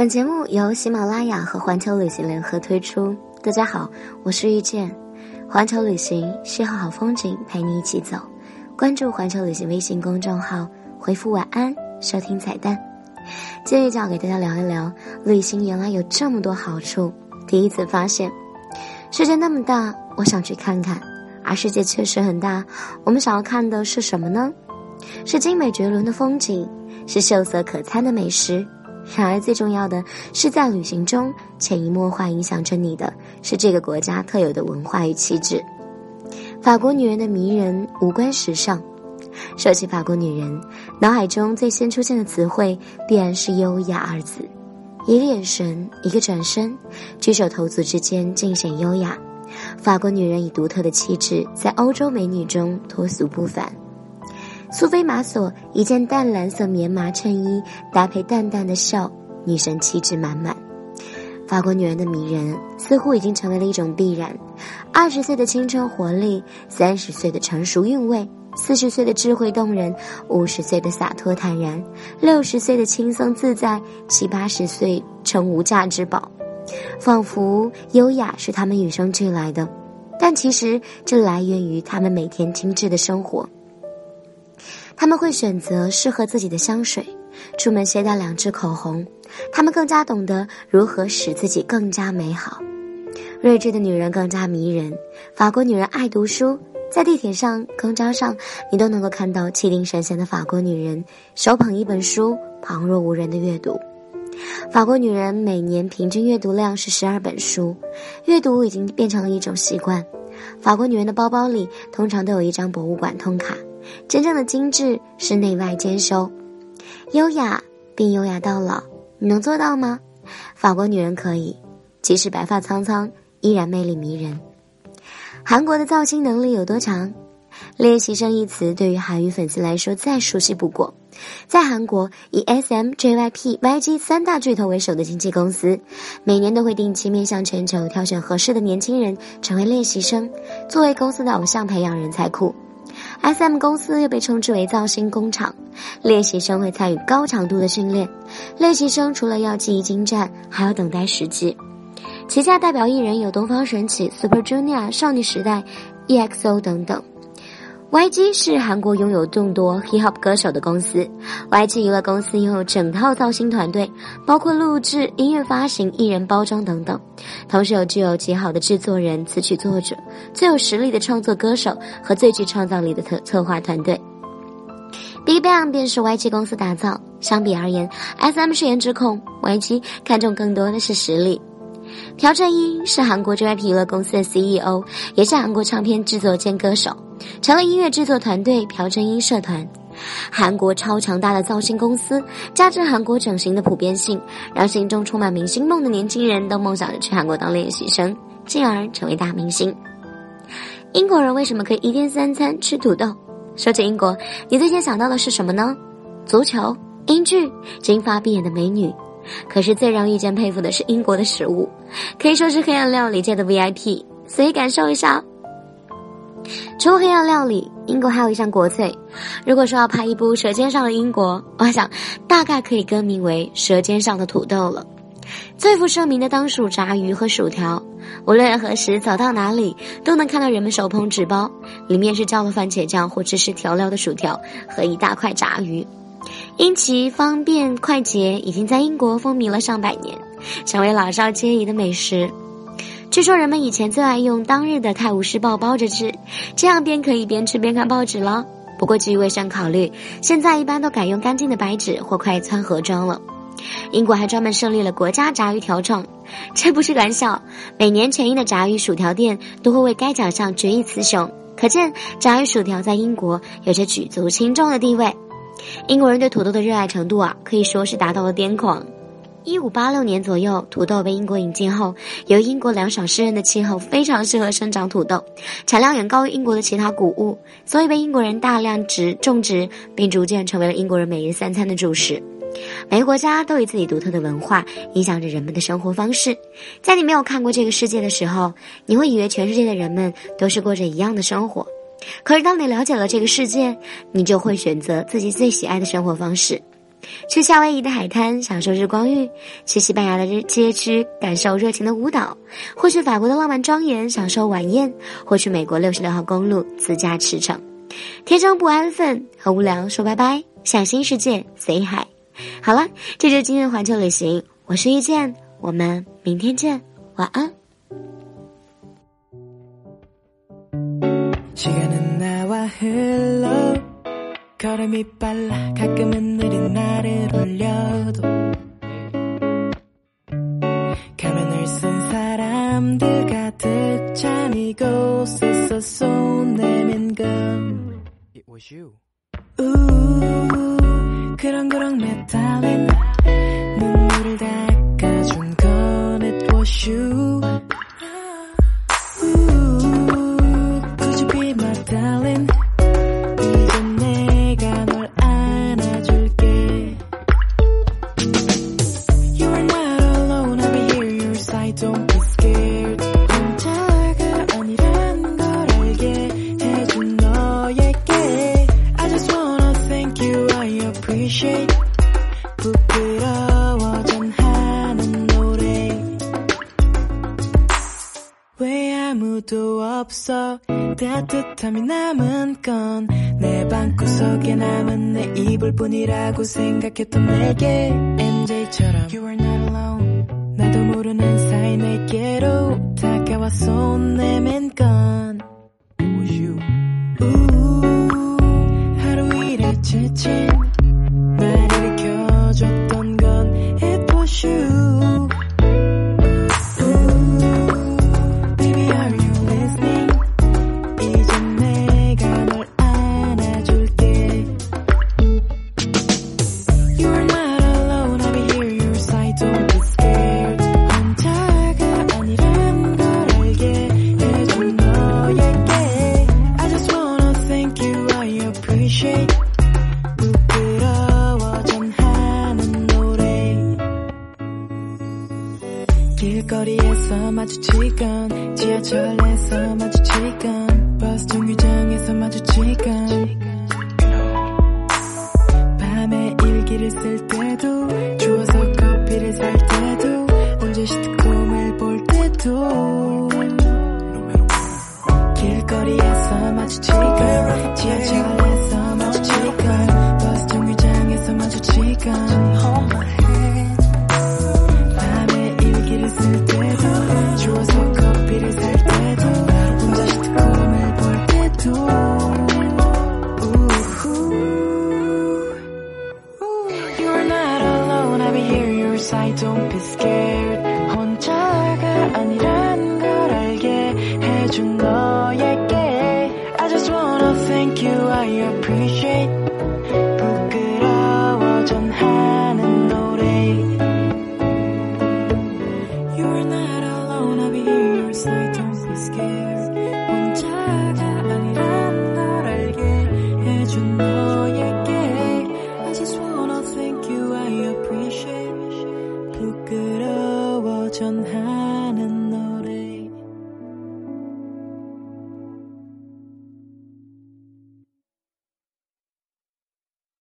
本节目由喜马拉雅和环球旅行联合推出。大家好，我是遇见，环球旅行邂逅好风景，陪你一起走。关注环球旅行微信公众号，回复晚安，收听彩蛋。今天就要给大家聊一聊，旅行原来有这么多好处。第一次发现，世界那么大，我想去看看。而世界确实很大，我们想要看的是什么呢？是精美绝伦的风景，是秀色可餐的美食。然而，最重要的是在旅行中潜移默化影响着你的是这个国家特有的文化与气质。法国女人的迷人无关时尚。说起法国女人，脑海中最先出现的词汇必然是“优雅”二字。一个眼神，一个转身，举手投足之间尽显优雅。法国女人以独特的气质，在欧洲美女中脱俗不凡。苏菲玛索一件淡蓝色棉麻衬衣，搭配淡淡的笑，女神气质满满。法国女人的迷人，似乎已经成为了一种必然。二十岁的青春活力，三十岁的成熟韵味，四十岁的智慧动人，五十岁的洒脱坦然，六十岁的轻松自在，七八十岁成无价之宝。仿佛优雅是他们与生俱来的，但其实这来源于他们每天精致的生活。他们会选择适合自己的香水，出门携带两支口红。他们更加懂得如何使自己更加美好。睿智的女人更加迷人。法国女人爱读书，在地铁上、公交上，你都能够看到气定神闲的法国女人手捧一本书，旁若无人的阅读。法国女人每年平均阅读量是十二本书，阅读已经变成了一种习惯。法国女人的包包里通常都有一张博物馆通卡。真正的精致是内外兼修，优雅并优雅到老，你能做到吗？法国女人可以，即使白发苍苍，依然魅力迷人。韩国的造星能力有多强？练习生一词对于韩语粉丝来说再熟悉不过。在韩国，以 SM、JYP、YG 三大巨头为首的经纪公司，每年都会定期面向全球挑选合适的年轻人成为练习生，作为公司的偶像培养人才库。SM 公司又被称之为造星工厂，练习生会参与高强度的训练。练习生除了要技艺精湛，还要等待时机。旗下代表艺人有东方神起、Super Junior、少女时代、EXO 等等。YG 是韩国拥有众多 Hip Hop 歌手的公司。YG 娱乐公司拥有整套造星团队，包括录制、音乐发行、艺人包装等等。同时有具有极好的制作人、词曲作者、最有实力的创作歌手和最具创造力的策策划团队。BigBang 便是 YG 公司打造。相比而言，SM 是颜值控，YG 看重更多的是实力。朴正英是韩国 JYP 娱乐公司的 CEO，也是韩国唱片制作兼歌手。成了音乐制作团队朴正英社团，韩国超强大的造星公司，加之韩国整形的普遍性，让心中充满明星梦的年轻人都梦想着去韩国当练习生，进而成为大明星。英国人为什么可以一天三餐吃土豆？说起英国，你最先想到的是什么呢？足球、英剧、金发碧眼的美女。可是最让遇见佩服的是英国的食物，可以说是黑暗料理界的 VIP，所以感受一下。除了黑暗料理，英国还有一项国粹。如果说要拍一部《舌尖上的英国》，我想大概可以更名为《舌尖上的土豆》了。最负盛名的当属炸鱼和薯条。无论何时走到哪里，都能看到人们手捧纸包，里面是浇了番茄酱或芝士调料的薯条和一大块炸鱼。因其方便快捷，已经在英国风靡了上百年，成为老少皆宜的美食。据说人们以前最爱用当日的《泰晤士报》包着吃，这样便可以边吃边看报纸了。不过基于卫生考虑，现在一般都改用干净的白纸或快餐盒装了。英国还专门设立了国家炸鱼条创，这不是玩笑。每年全英的炸鱼薯条店都会为该奖项决一雌雄，可见炸鱼薯条在英国有着举足轻重的地位。英国人对土豆的热爱程度啊，可以说是达到了癫狂。一五八六年左右，土豆被英国引进后，由于英国凉爽湿润的气候非常适合生长土豆，产量远高于英国的其他谷物，所以被英国人大量植种植，并逐渐成为了英国人每日三餐的主食。每个国家都有自己独特的文化，影响着人们的生活方式。在你没有看过这个世界的时候，你会以为全世界的人们都是过着一样的生活。可是当你了解了这个世界，你就会选择自己最喜爱的生活方式。去夏威夷的海滩享受日光浴，去西班牙的日街区感受热情的舞蹈，或去法国的浪漫庄园享受晚宴，或去美国六十六号公路自驾驰骋。天生不安分和无聊说拜拜，向新世界 say hi。好了，这就是今天的环球旅行，我是遇见，我们明天见，晚安。 시간은 나와 흘러 걸음이 빨라. 가끔은 느린 나를 올려도 가면을 쓴 사람들 가득 찬 이곳에서 손 내민 건 It was you. 우 그렁그렁 매달린 눈물을 닦아준 건 It was you 부끄러워 전하는 노래. 왜 아무도 없어. 따뜻함이 남은 건 내 방구석에 남은 내 이불 뿐이라고 생각했던 내게. MJ처럼. You are not alone. 나도 모르는 사이 내게로 다가와 손 내민 건. It was you? 우, 하루 일에 지친 마주치건 지하철에서 마주치건 버스 정류장에서 마주치건. 밤에 일기를 쓸 때도 추워서 커피를 살 때도 언제 시트콤을 볼 때도. 길거리에서 마주치건 지하철에서 마주치건 버스 정류장에서 마주치건 thank you I appreciate 부끄러워 전하